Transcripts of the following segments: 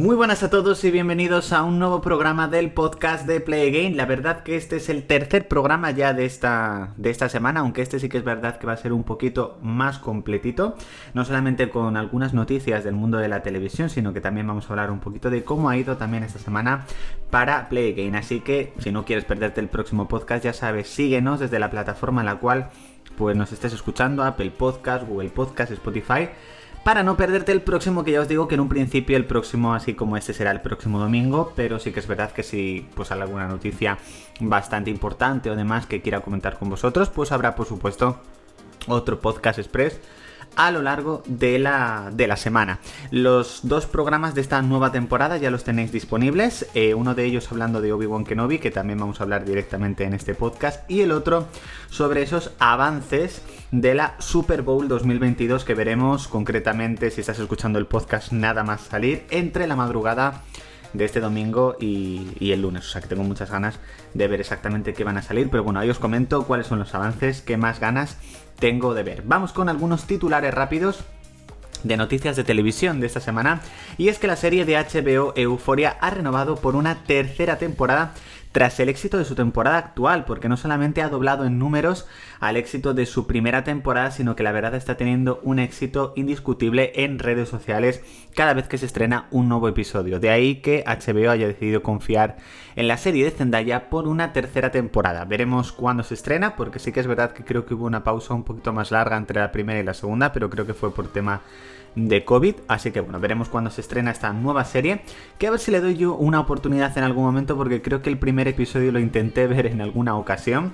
Muy buenas a todos y bienvenidos a un nuevo programa del podcast de Play Again. La verdad que este es el tercer programa ya de esta, de esta semana, aunque este sí que es verdad que va a ser un poquito más completito, no solamente con algunas noticias del mundo de la televisión, sino que también vamos a hablar un poquito de cómo ha ido también esta semana para Play Again. Así que si no quieres perderte el próximo podcast, ya sabes, síguenos desde la plataforma en la cual pues nos estés escuchando, Apple Podcast, Google Podcast, Spotify para no perderte el próximo, que ya os digo que en un principio el próximo, así como este, será el próximo domingo, pero sí que es verdad que si pues hay alguna noticia bastante importante o demás que quiera comentar con vosotros, pues habrá por supuesto otro podcast express a lo largo de la, de la semana. Los dos programas de esta nueva temporada ya los tenéis disponibles. Eh, uno de ellos hablando de Obi-Wan Kenobi, que también vamos a hablar directamente en este podcast. Y el otro sobre esos avances de la Super Bowl 2022 que veremos concretamente, si estás escuchando el podcast, nada más salir entre la madrugada de este domingo y, el lunes. O sea que tengo muchas ganas de ver exactamente qué van a salir. Pero bueno, ahí os comento cuáles son los avances, qué más ganas tengo de ver. Vamos con algunos titulares rápidos de noticias de televisión de esta semana y es que la serie de HBO Euphoria ha renovado por una tercera temporada tras el éxito de su temporada actual, porque no solamente ha doblado en números al éxito de su primera temporada, sino que la verdad está teniendo un éxito indiscutible en redes sociales cada vez que se estrena un nuevo episodio. De ahí que HBO haya decidido confiar en la serie de Zendaya por una tercera temporada. Veremos cuándo se estrena, porque sí que es verdad que creo que hubo una pausa un poquito más larga entre la primera y la segunda, pero creo que fue por tema de COVID. Así que bueno, veremos cuándo se estrena esta nueva serie. Que a ver si le doy yo una oportunidad en algún momento, porque creo que el primer episodio lo intenté ver en alguna ocasión.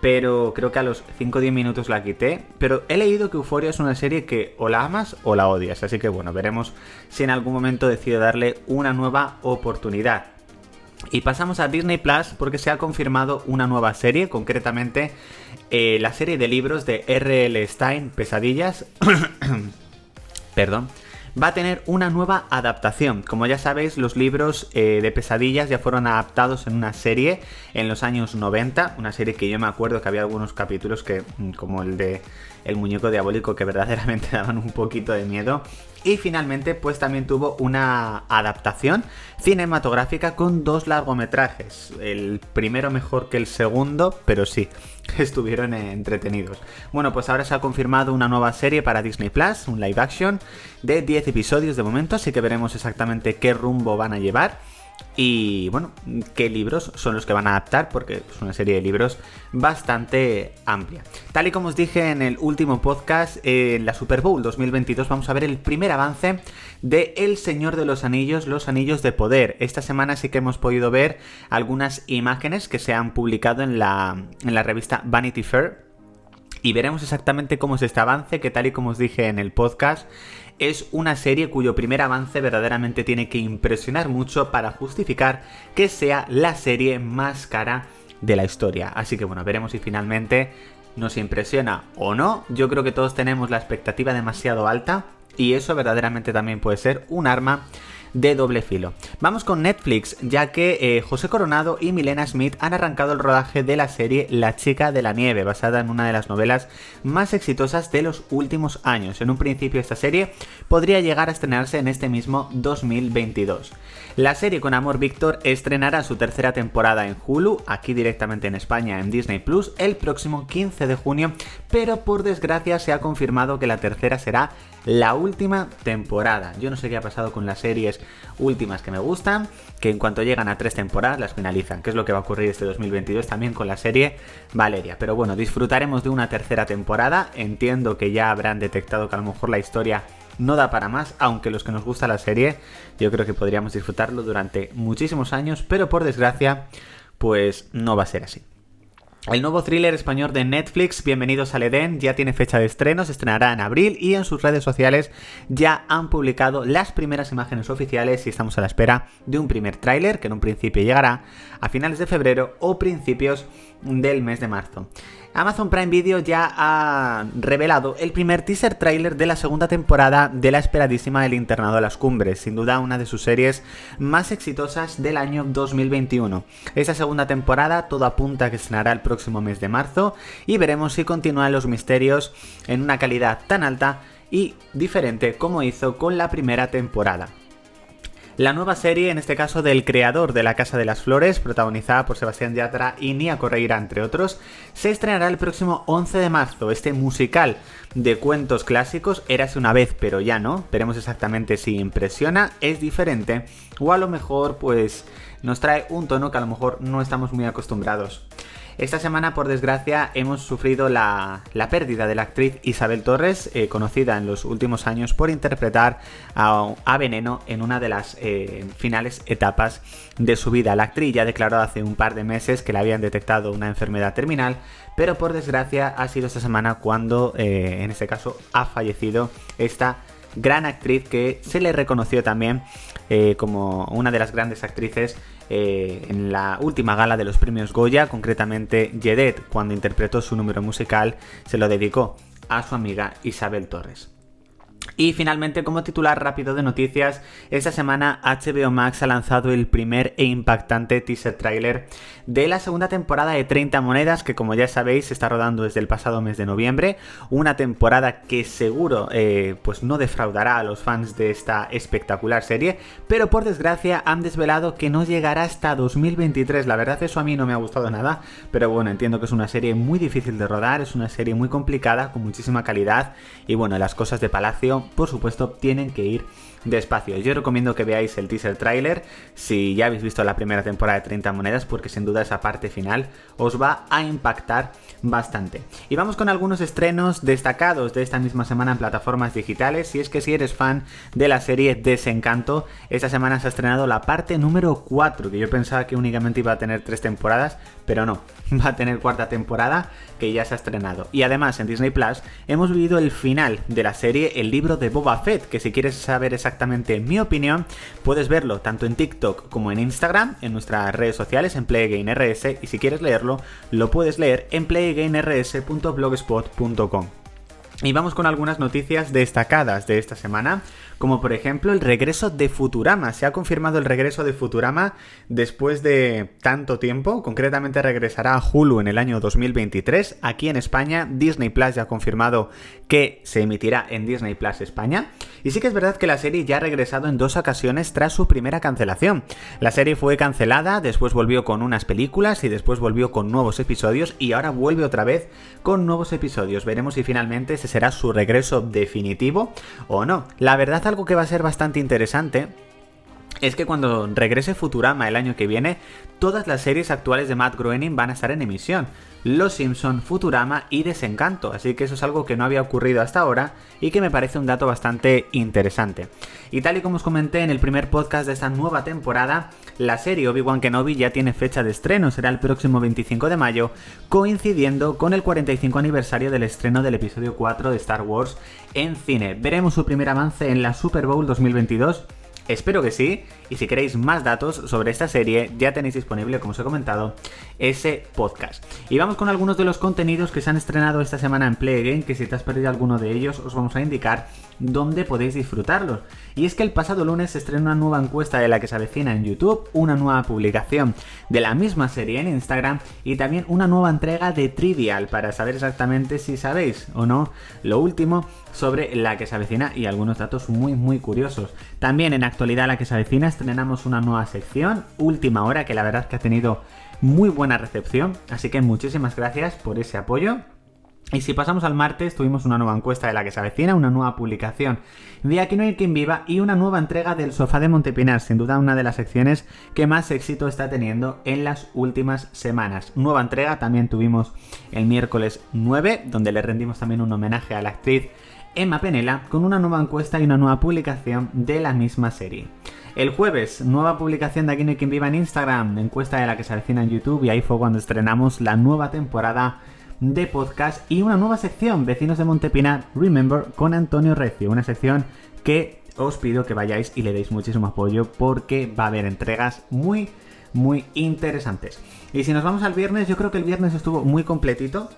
Pero creo que a los 5 o 10 minutos la quité. Pero he leído que Euphoria es una serie que o la amas o la odias. Así que bueno, veremos si en algún momento decido darle una nueva oportunidad. Y pasamos a Disney Plus porque se ha confirmado una nueva serie, concretamente eh, la serie de libros de R.L. Stein, Pesadillas. perdón, va a tener una nueva adaptación. Como ya sabéis, los libros eh, de pesadillas ya fueron adaptados en una serie en los años 90, una serie que yo me acuerdo que había algunos capítulos que, mm, como el de El muñeco diabólico, que verdaderamente daban un poquito de miedo. Y finalmente, pues también tuvo una adaptación cinematográfica con dos largometrajes. El primero mejor que el segundo, pero sí, estuvieron entretenidos. Bueno, pues ahora se ha confirmado una nueva serie para Disney Plus, un live action de 10 episodios de momento, así que veremos exactamente qué rumbo van a llevar y bueno, qué libros son los que van a adaptar, porque es una serie de libros bastante amplia. Tal y como os dije en el último podcast, en la Super Bowl 2022 vamos a ver el primer avance de El Señor de los Anillos, los Anillos de Poder. Esta semana sí que hemos podido ver algunas imágenes que se han publicado en la, en la revista Vanity Fair. Y veremos exactamente cómo es este avance, que tal y como os dije en el podcast, es una serie cuyo primer avance verdaderamente tiene que impresionar mucho para justificar que sea la serie más cara de la historia. Así que bueno, veremos si finalmente nos impresiona o no. Yo creo que todos tenemos la expectativa demasiado alta y eso verdaderamente también puede ser un arma de doble filo. Vamos con Netflix, ya que eh, José Coronado y Milena Smith han arrancado el rodaje de la serie La chica de la nieve, basada en una de las novelas más exitosas de los últimos años. En un principio esta serie podría llegar a estrenarse en este mismo 2022. La serie con Amor Víctor estrenará su tercera temporada en Hulu, aquí directamente en España en Disney Plus, el próximo 15 de junio, pero por desgracia se ha confirmado que la tercera será la última temporada. Yo no sé qué ha pasado con las series últimas que me gustan, que en cuanto llegan a tres temporadas las finalizan, que es lo que va a ocurrir este 2022 también con la serie Valeria. Pero bueno, disfrutaremos de una tercera temporada, entiendo que ya habrán detectado que a lo mejor la historia no da para más, aunque los que nos gusta la serie, yo creo que podríamos disfrutarlo durante muchísimos años, pero por desgracia, pues no va a ser así. El nuevo thriller español de Netflix, Bienvenidos al Edén, ya tiene fecha de estreno, se estrenará en abril y en sus redes sociales ya han publicado las primeras imágenes oficiales y estamos a la espera de un primer tráiler que en un principio llegará a finales de febrero o principios del mes de marzo. Amazon Prime Video ya ha revelado el primer teaser trailer de la segunda temporada de la esperadísima El Internado de las Cumbres, sin duda una de sus series más exitosas del año 2021. Esta segunda temporada todo apunta a que estrenará el próximo mes de marzo y veremos si continúan los misterios en una calidad tan alta y diferente como hizo con la primera temporada. La nueva serie, en este caso del creador de La Casa de las Flores, protagonizada por Sebastián Yatra y Nia Correira, entre otros, se estrenará el próximo 11 de marzo. Este musical de cuentos clásicos, Érase una vez, pero ya no. Veremos exactamente si impresiona, es diferente, o a lo mejor, pues, nos trae un tono que a lo mejor no estamos muy acostumbrados. Esta semana, por desgracia, hemos sufrido la, pérdida de la actriz Isabel Torres, eh, conocida en los últimos años por interpretar a, Veneno en una de las eh, finales etapas de su vida. La actriz ya declaró hace un par de meses que le habían detectado una enfermedad terminal, pero por desgracia ha sido esta semana cuando, eh, en este caso, ha fallecido esta gran actriz que se le reconoció también como una de las grandes actrices eh, en la última gala de los premios Goya, concretamente Jedet, cuando interpretó su número musical, se lo dedicó a su amiga Isabel Torres. Y finalmente, como titular rápido de noticias, esta semana HBO Max ha lanzado el primer e impactante teaser trailer de la segunda temporada de 30 monedas, que como ya sabéis está rodando desde el pasado mes de noviembre. Una temporada que seguro eh, pues no defraudará a los fans de esta espectacular serie, pero por desgracia han desvelado que no llegará hasta 2023. La verdad eso a mí no me ha gustado nada, pero bueno, entiendo que es una serie muy difícil de rodar, es una serie muy complicada, con muchísima calidad, y bueno, las cosas de Palacio por supuesto, tienen que ir despacio. Yo recomiendo que veáis el teaser trailer si ya habéis visto la primera temporada de 30 monedas porque sin duda esa parte final os va a impactar bastante. Y vamos con algunos estrenos destacados de esta misma semana en plataformas digitales. Si es que si eres fan de la serie Desencanto, esta semana se ha estrenado la parte número 4, que yo pensaba que únicamente iba a tener 3 temporadas, pero no, va a tener cuarta temporada que ya se ha estrenado. Y además en Disney Plus hemos vivido el final de la serie El libro de Boba Fett, que si quieres saber exactamente mi opinión, puedes verlo tanto en TikTok como en Instagram, en nuestras redes sociales, en PlayGameRS, y si quieres leerlo, lo puedes leer en playgainrs.blogspot.com. Y vamos con algunas noticias destacadas de esta semana como por ejemplo el regreso de Futurama. Se ha confirmado el regreso de Futurama después de tanto tiempo, concretamente regresará a Hulu en el año 2023. Aquí en España, Disney Plus ya ha confirmado que se emitirá en Disney Plus España. Y sí que es verdad que la serie ya ha regresado en dos ocasiones tras su primera cancelación. La serie fue cancelada, después volvió con unas películas y después volvió con nuevos episodios y ahora vuelve otra vez con nuevos episodios. Veremos si finalmente ese será su regreso definitivo o no. La verdad algo que va a ser bastante interesante es que cuando regrese Futurama el año que viene, todas las series actuales de Matt Groening van a estar en emisión. Los Simpson, Futurama y Desencanto, así que eso es algo que no había ocurrido hasta ahora y que me parece un dato bastante interesante. Y tal y como os comenté en el primer podcast de esta nueva temporada, la serie Obi-Wan Kenobi ya tiene fecha de estreno, será el próximo 25 de mayo, coincidiendo con el 45 aniversario del estreno del episodio 4 de Star Wars en cine. Veremos su primer avance en la Super Bowl 2022 Espero que sí, y si queréis más datos sobre esta serie, ya tenéis disponible, como os he comentado, ese podcast. Y vamos con algunos de los contenidos que se han estrenado esta semana en Play Game, que si te has perdido alguno de ellos, os vamos a indicar dónde podéis disfrutarlos. Y es que el pasado lunes se estrenó una nueva encuesta de la que se avecina en YouTube, una nueva publicación de la misma serie en Instagram y también una nueva entrega de Trivial para saber exactamente si sabéis o no lo último sobre la que se avecina y algunos datos muy muy curiosos. También en actualidad la que se avecina estrenamos una nueva sección, última hora, que la verdad que ha tenido muy buena recepción, así que muchísimas gracias por ese apoyo. Y si pasamos al martes, tuvimos una nueva encuesta de la que se avecina, una nueva publicación de Aquí no hay quien viva y una nueva entrega del Sofá de Montepinar, sin duda una de las secciones que más éxito está teniendo en las últimas semanas. Nueva entrega también tuvimos el miércoles 9, donde le rendimos también un homenaje a la actriz Emma Penela con una nueva encuesta y una nueva publicación de la misma serie. El jueves, nueva publicación de Aquí no hay quien viva en Instagram, encuesta de la que se avecina en YouTube y ahí fue cuando estrenamos la nueva temporada de podcast y una nueva sección, Vecinos de Montepinar, Remember, con Antonio Recio, una sección que os pido que vayáis y le deis muchísimo apoyo porque va a haber entregas muy, muy interesantes. Y si nos vamos al viernes, yo creo que el viernes estuvo muy completito.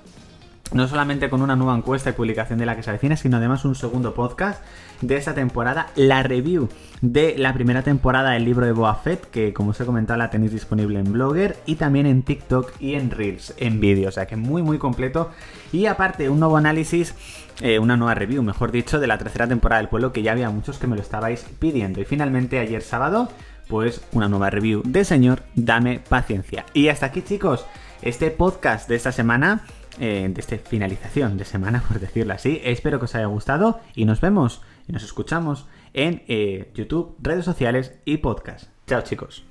No solamente con una nueva encuesta y publicación de la que se avecina, sino además un segundo podcast de esta temporada, la review de la primera temporada del libro de Boa Fett, que como os he comentado la tenéis disponible en Blogger y también en TikTok y en Reels, en vídeo, o sea que muy muy completo. Y aparte un nuevo análisis, eh, una nueva review, mejor dicho, de la tercera temporada del pueblo, que ya había muchos que me lo estabais pidiendo. Y finalmente ayer sábado, pues una nueva review de Señor, dame paciencia. Y hasta aquí chicos, este podcast de esta semana eh, de esta finalización de semana, por decirlo así. Espero que os haya gustado y nos vemos y nos escuchamos en eh, YouTube, redes sociales y podcast. Chao chicos.